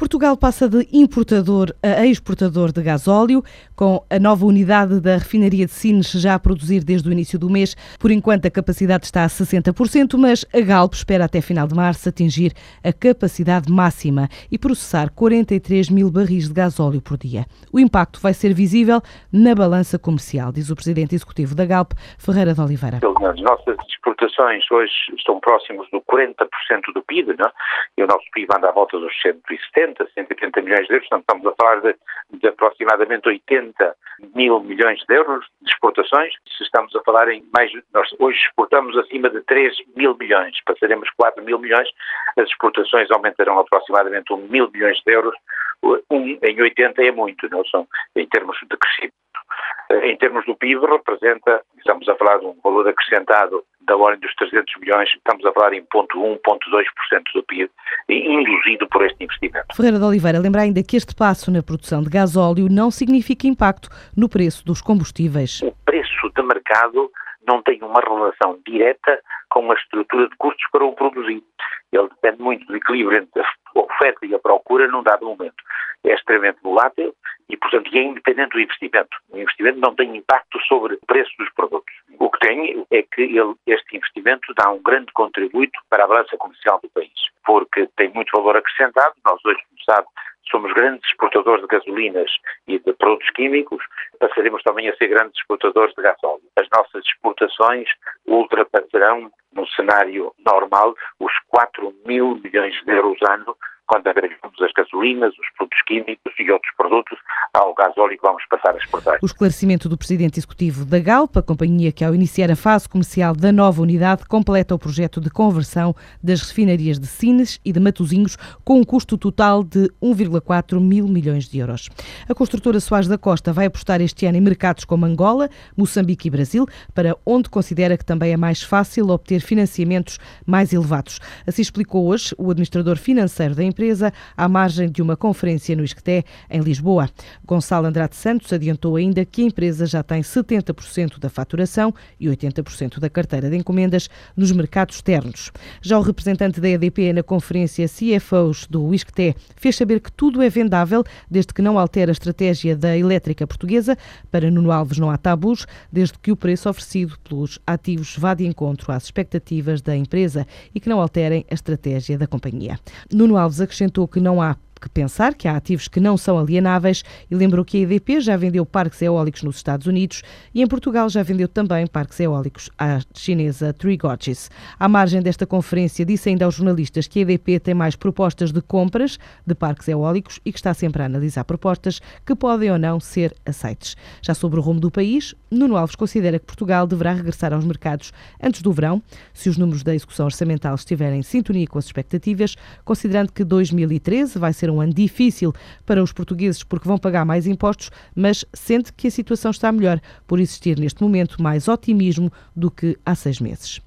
Portugal passa de importador a exportador de gasóleo, com a nova unidade da refinaria de Sines já a produzir desde o início do mês. Por enquanto, a capacidade está a 60%, mas a Galp espera até final de março atingir a capacidade máxima e processar 43 mil barris de gasóleo por dia. O impacto vai ser visível na balança comercial, diz o presidente executivo da Galp, Ferreira de Oliveira. As nossas exportações hoje estão próximos do 40% do PIB, não? É? e o nosso PIB anda à volta dos 170 160, 180 milhões de euros, portanto estamos a falar de, de aproximadamente 80 mil milhões de euros de exportações. Se estamos a falar em mais, nós hoje exportamos acima de 3 mil milhões, passaremos 4 mil milhões, as exportações aumentarão aproximadamente 1 mil milhões de euros, um em 80 é muito, não são, em termos de crescimento. Em termos do PIB, representa, estamos a falar de um valor acrescentado da ordem dos 300 milhões, estamos a falar em 0,1, 0,2% do PIB, induzido por este investimento. Ferreira de Oliveira, lembra ainda que este passo na produção de gasóleo não significa impacto no preço dos combustíveis. O preço de mercado não tem uma relação direta com a estrutura de custos para o produzir. Ele depende muito do equilíbrio entre a oferta e a procura num dado momento. É extremamente volátil e, portanto, é independente do investimento. O investimento não tem impacto sobre o preço dos produtos. O que tem é que ele, este investimento dá um grande contributo para a balança comercial do país, porque tem muito valor acrescentado. Nós hoje, como sabe, somos grandes exportadores de gasolinas e de produtos químicos, passaremos também a ser grandes exportadores de gasóleo. As nossas exportações ultrapassarão, no cenário normal, os 4 mil milhões de euros ano quando agregamos as gasolinas, os produtos químicos e outros produtos ao gasóleo que vamos passar a exportar. O esclarecimento do Presidente Executivo da Galp, a companhia que ao iniciar a fase comercial da nova unidade completa o projeto de conversão das refinarias de Sines e de Matosinhos com um custo total de 1,4 mil milhões de euros. A construtora Soares da Costa vai apostar este ano em mercados como Angola, Moçambique e Brasil, para onde considera que também é mais fácil obter financiamentos mais elevados. Assim explicou hoje o administrador financeiro da empresa empresa à margem de uma conferência no Isqueté, em Lisboa. Gonçalo Andrade Santos adiantou ainda que a empresa já tem 70% da faturação e 80% da carteira de encomendas nos mercados externos. Já o representante da EDP na conferência CFOs do Isqueté fez saber que tudo é vendável desde que não altere a estratégia da elétrica portuguesa. Para Nuno Alves não há tabus, desde que o preço oferecido pelos ativos vá de encontro às expectativas da empresa e que não alterem a estratégia da companhia. Nuno Alves acrescentou que não há que pensar que há ativos que não são alienáveis e lembrou que a EDP já vendeu parques eólicos nos Estados Unidos e em Portugal já vendeu também parques eólicos à chinesa Three Gorges. À margem desta conferência, disse ainda aos jornalistas que a EDP tem mais propostas de compras de parques eólicos e que está sempre a analisar propostas que podem ou não ser aceites. Já sobre o rumo do país, Nuno Alves considera que Portugal deverá regressar aos mercados antes do verão, se os números da execução orçamental estiverem em sintonia com as expectativas, considerando que 2013 vai ser um ano difícil para os portugueses porque vão pagar mais impostos, mas sente que a situação está melhor por existir neste momento mais otimismo do que há seis meses.